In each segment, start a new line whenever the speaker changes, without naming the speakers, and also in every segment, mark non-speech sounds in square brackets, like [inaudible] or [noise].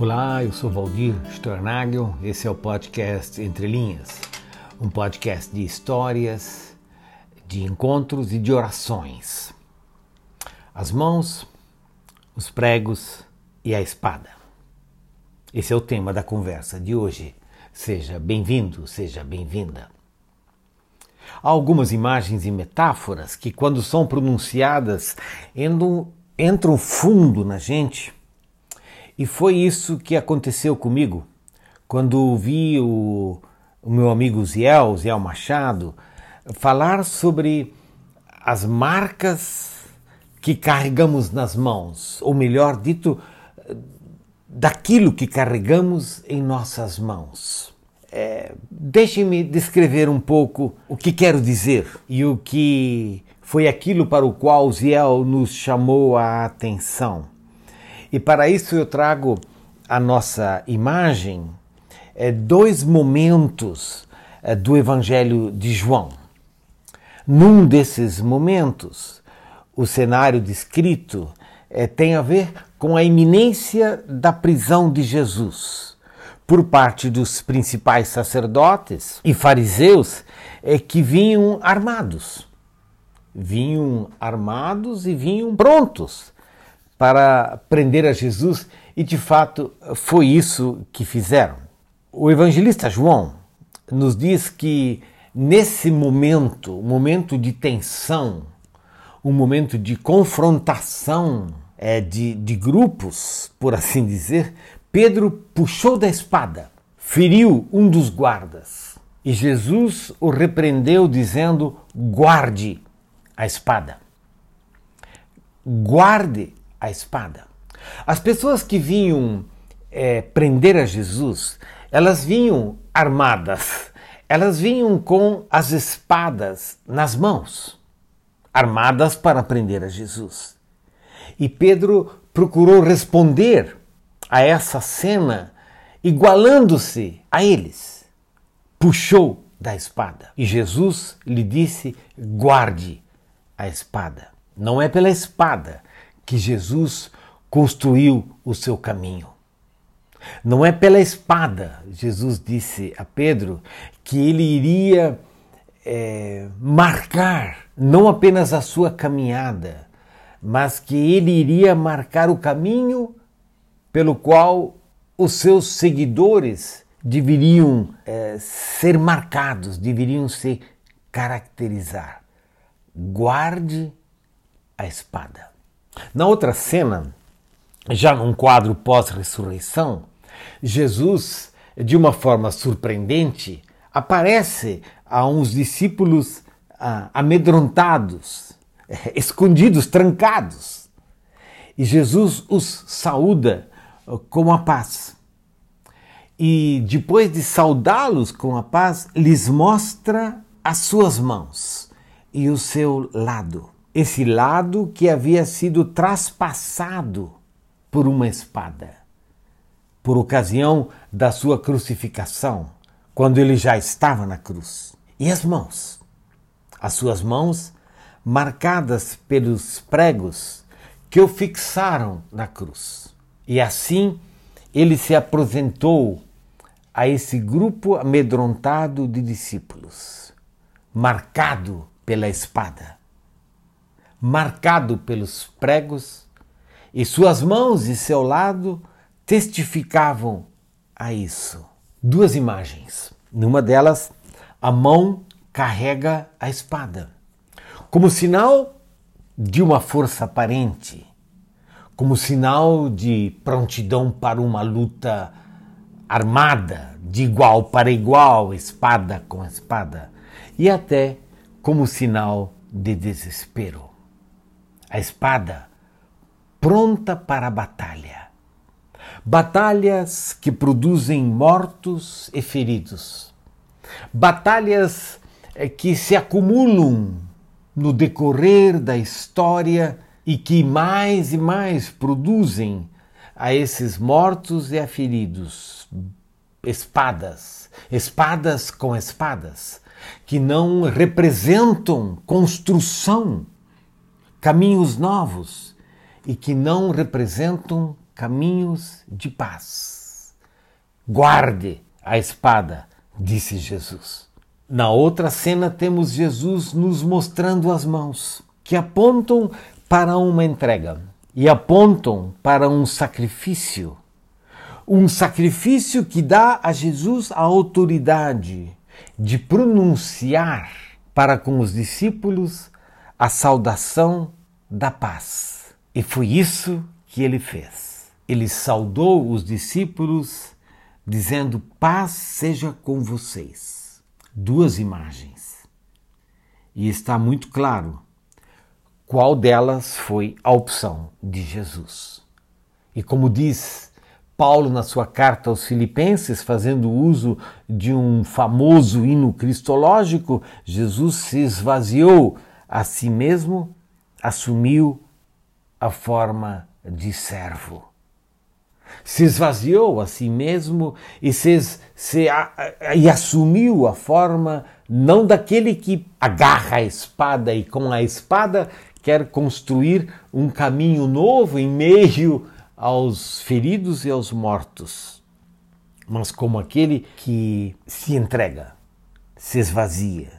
Olá, eu sou Valdir Stornagel, esse é o podcast Entre Linhas, um podcast de histórias, de encontros e de orações. As mãos, os pregos e a espada. Esse é o tema da conversa de hoje. Seja bem-vindo, seja bem-vinda. Há algumas imagens e metáforas que, quando são pronunciadas, entram, fundo na gente. E foi isso que aconteceu comigo quando vi o, o meu amigo Ziel, Ziel Machado, falar sobre as marcas que carregamos nas mãos, ou melhor dito, daquilo que carregamos em nossas mãos. É, Deixe-me descrever um pouco o que quero dizer e o que foi aquilo para o qual Ziel nos chamou a atenção. E para isso eu trago a nossa imagem é, dois momentos é, do Evangelho de João. Num desses momentos, o cenário descrito é, tem a ver com a iminência da prisão de Jesus por parte dos principais sacerdotes e fariseus é, que vinham armados. Vinham armados e vinham prontos para prender a Jesus e de fato foi isso que fizeram. O evangelista João nos diz que nesse momento, momento de tensão, um momento de confrontação é, de, de grupos, por assim dizer, Pedro puxou da espada, feriu um dos guardas e Jesus o repreendeu, dizendo: guarde a espada. Guarde a espada. As pessoas que vinham é, prender a Jesus, elas vinham armadas, elas vinham com as espadas nas mãos, armadas para prender a Jesus. E Pedro procurou responder a essa cena igualando-se a eles. Puxou da espada. E Jesus lhe disse: guarde a espada. Não é pela espada que Jesus construiu o seu caminho. Não é pela espada, Jesus disse a Pedro, que ele iria é, marcar não apenas a sua caminhada, mas que ele iria marcar o caminho pelo qual os seus seguidores deveriam é, ser marcados, deveriam se caracterizar. Guarde a espada. Na outra cena, já num quadro pós-ressurreição, Jesus, de uma forma surpreendente, aparece a uns discípulos ah, amedrontados, escondidos, trancados. E Jesus os saúda com a paz. E depois de saudá-los com a paz, lhes mostra as suas mãos e o seu lado. Esse lado que havia sido traspassado por uma espada, por ocasião da sua crucificação, quando ele já estava na cruz. E as mãos, as suas mãos marcadas pelos pregos que o fixaram na cruz. E assim ele se apresentou a esse grupo amedrontado de discípulos, marcado pela espada, marcado pelos pregos, e suas mãos e seu lado testificavam a isso. Duas imagens. Numa delas, a mão carrega a espada, como sinal de uma força aparente, como sinal de prontidão para uma luta armada, de igual para igual, espada com espada, e até como sinal de desespero. A espada pronta para a batalha. Batalhas que produzem mortos e feridos. Batalhas eh, que se acumulam no decorrer da história e que mais e mais produzem a esses mortos e a feridos espadas, espadas com espadas, que não representam construção, caminhos novos e que não representam caminhos de paz. Guarde a espada, disse Jesus. Na outra cena, temos Jesus nos mostrando as mãos, que apontam para uma entrega e apontam para um sacrifício. Um sacrifício que dá a Jesus a autoridade de pronunciar para com os discípulos a saudação da paz. E foi isso que ele fez. Ele saudou os discípulos, dizendo: Paz seja com vocês. Duas imagens. E está muito claro qual delas foi a opção de Jesus. E como diz Paulo na sua carta aos Filipenses, fazendo uso de um famoso hino cristológico, Jesus se esvaziou a si mesmo, assumiu a forma de servo. Se esvaziou a si mesmo e, se, se, a, e assumiu a forma não daquele que agarra a espada e com a espada quer construir um caminho novo em meio aos feridos e aos mortos, mas como aquele que se entrega, se esvazia,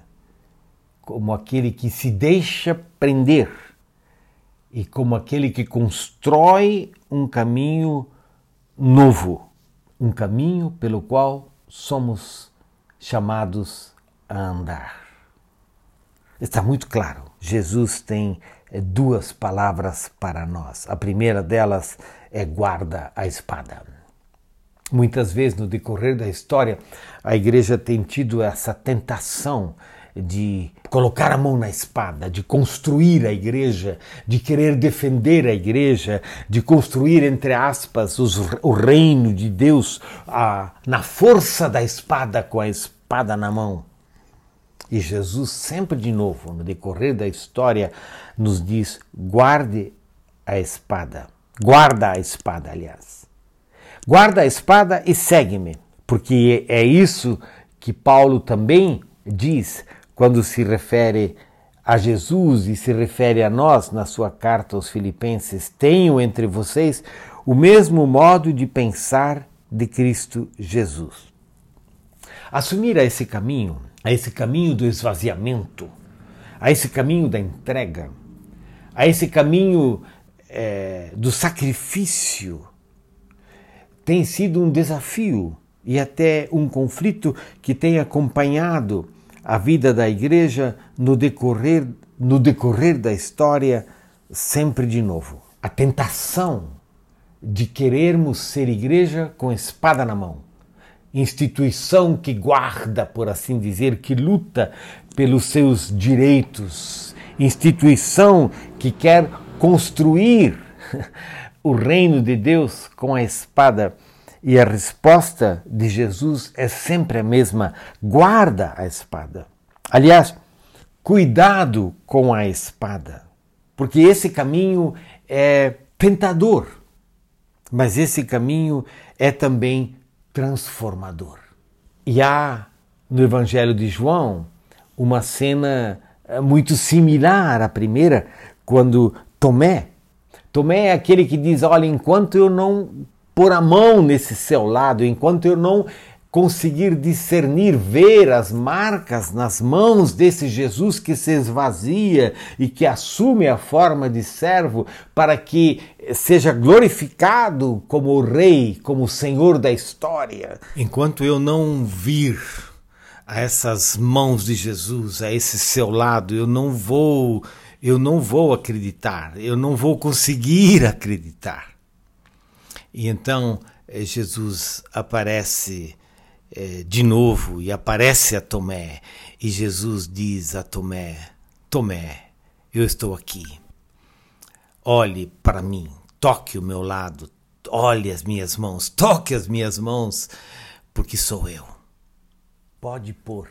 como aquele que se deixa prender e como aquele que constrói um caminho novo, um caminho pelo qual somos chamados a andar. Está muito claro. Jesus tem eh, duas palavras para nós. A primeira delas é guarda a espada. Muitas vezes no decorrer da história, a igreja tem tido essa tentação de colocar a mão na espada, de construir a igreja, de querer defender a igreja, de construir, entre aspas, os, o reino de Deus a, na força da espada, com a espada na mão. E Jesus, sempre de novo, no decorrer da história, nos diz: guarde a espada. Guarda a espada, aliás. Guarda a espada e segue-me, porque é isso que Paulo também diz quando se refere a Jesus e se refere a nós na sua carta aos Filipenses: tenham entre vocês o mesmo modo de pensar de Cristo Jesus. Assumir a esse caminho, a esse caminho do esvaziamento, a esse caminho da entrega, a esse caminho é, do sacrifício, tem sido um desafio e até um conflito que tem acompanhado a vida da igreja no decorrer, no decorrer da história, sempre de novo. A tentação de querermos ser igreja com espada na mão. Instituição que guarda, por assim dizer, que luta pelos seus direitos. Instituição que quer construir [laughs] o reino de Deus com a espada e a resposta de Jesus é sempre a mesma: guarda a espada. Aliás, cuidado com a espada, porque esse caminho é tentador, mas esse caminho é também transformador. E há no Evangelho de João uma cena eh, muito similar à primeira, quando Tomé, Tomé é aquele que diz: Olha, enquanto eu não pôr a mão nesse seu lado, enquanto eu não conseguir discernir, ver as marcas nas mãos desse Jesus que se esvazia e que assume a forma de servo para que seja glorificado como o Rei, como o Senhor da história. Enquanto eu não vir a essas mãos de Jesus, a esse seu lado, eu não vou, eu não vou acreditar, eu não vou conseguir acreditar. E então eh, Jesus aparece eh, de novo e aparece a Tomé. E Jesus diz a Tomé: Tomé, eu estou aqui. Olhe para mim, toque o meu lado, olhe as minhas mãos, toque as minhas mãos, porque sou eu. Pode pôr,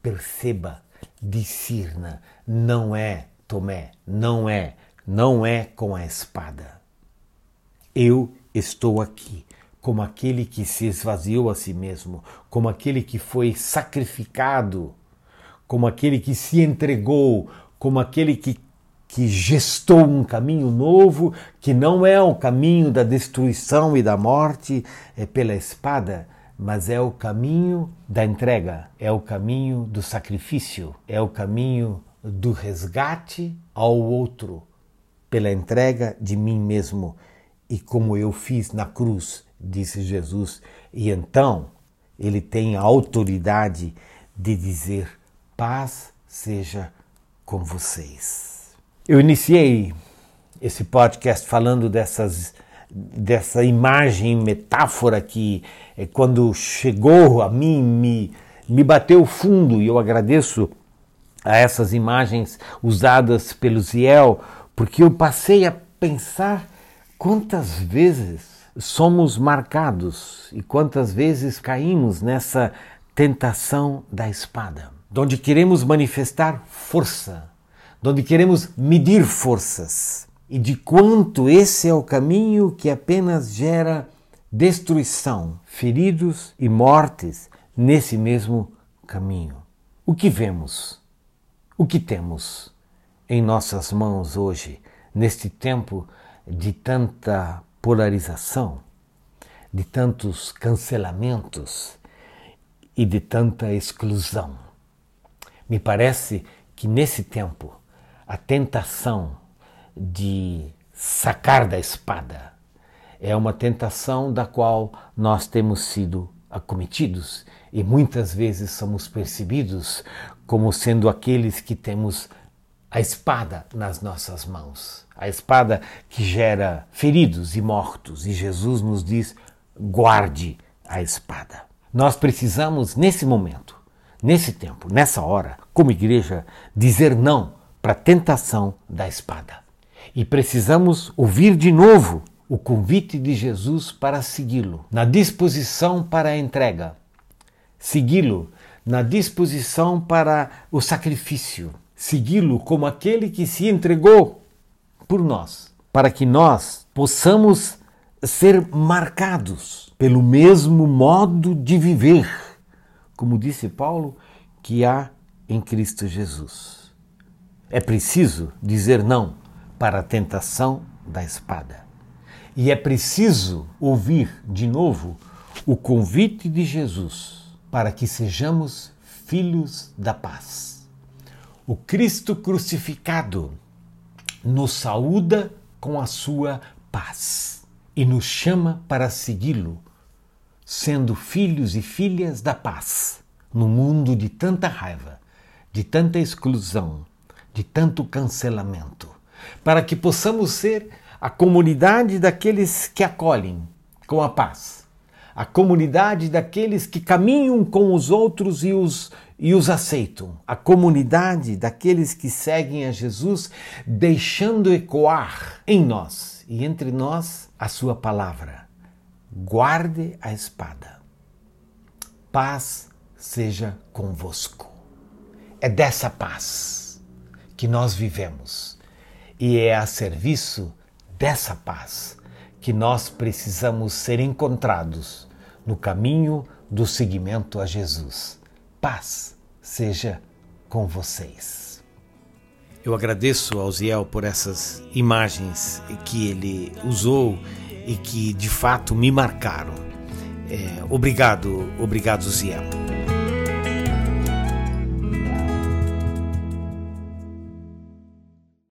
perceba, discirna, não é Tomé, não é, não é com a espada. Eu estou aqui, como aquele que se esvaziou a si mesmo, como aquele que foi sacrificado, como aquele que se entregou, como aquele que que gestou um caminho novo, que não é o caminho da destruição e da morte é pela espada, mas é o caminho da entrega, é o caminho do sacrifício, é o caminho do resgate ao outro, pela entrega de mim mesmo. E como eu fiz na cruz, disse Jesus, e então ele tem a autoridade de dizer: paz seja com vocês. Eu iniciei esse podcast falando dessas dessa imagem, metáfora que é, quando chegou a mim me, me bateu fundo e eu agradeço a essas imagens usadas pelo Ziel, porque eu passei a pensar quantas vezes somos marcados e quantas vezes caímos nessa tentação da espada, onde queremos manifestar força, onde queremos medir forças e de quanto esse é o caminho que apenas gera destruição, feridos e mortes nesse mesmo caminho. O que vemos? O que temos em nossas mãos hoje, neste tempo de tanta polarização, de tantos cancelamentos e de tanta exclusão? Me parece que nesse tempo a tentação de sacar da espada. É uma tentação da qual nós temos sido acometidos e muitas vezes somos percebidos como sendo aqueles que temos a espada nas nossas mãos. A espada que gera feridos e mortos. E Jesus nos diz: guarde a espada. Nós precisamos, nesse momento, nesse tempo, nessa hora, como igreja, dizer não para a tentação da espada. E precisamos ouvir de novo o convite de Jesus para segui-lo, na disposição para a entrega, segui-lo na disposição para o sacrifício, segui-lo como aquele que se entregou por nós, para que nós possamos ser marcados pelo mesmo modo de viver, como disse Paulo, que há em Cristo Jesus. É preciso dizer não para a tentação da espada. E é preciso ouvir de novo o convite de Jesus para que sejamos filhos da paz. O Cristo crucificado nos saúda com a sua paz e nos chama para segui-lo, sendo filhos e filhas da paz no mundo de tanta raiva, de tanta exclusão, de tanto cancelamento para que possamos ser a comunidade daqueles que acolhem com a paz, a comunidade daqueles que caminham com os outros e os, e os aceitam, a comunidade daqueles que seguem a Jesus, deixando ecoar em nós e entre nós a Sua palavra. Guarde a espada. Paz seja convosco. É dessa paz que nós vivemos e é a serviço dessa paz que nós precisamos ser encontrados no caminho do seguimento a Jesus. Paz seja com vocês. Eu agradeço ao Ziel por essas imagens que ele usou e que de fato me marcaram. É, obrigado, obrigado, Ziel.